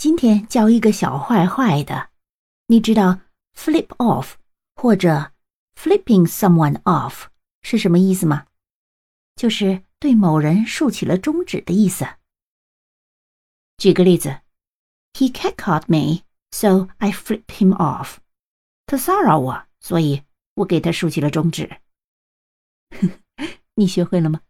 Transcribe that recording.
今天教一个小坏坏的，你知道 flip off 或者 flipping someone off 是什么意思吗？就是对某人竖起了中指的意思。举个例子，He catcalled me, so I flipped him off。他骚扰我，所以我给他竖起了中指。你学会了吗？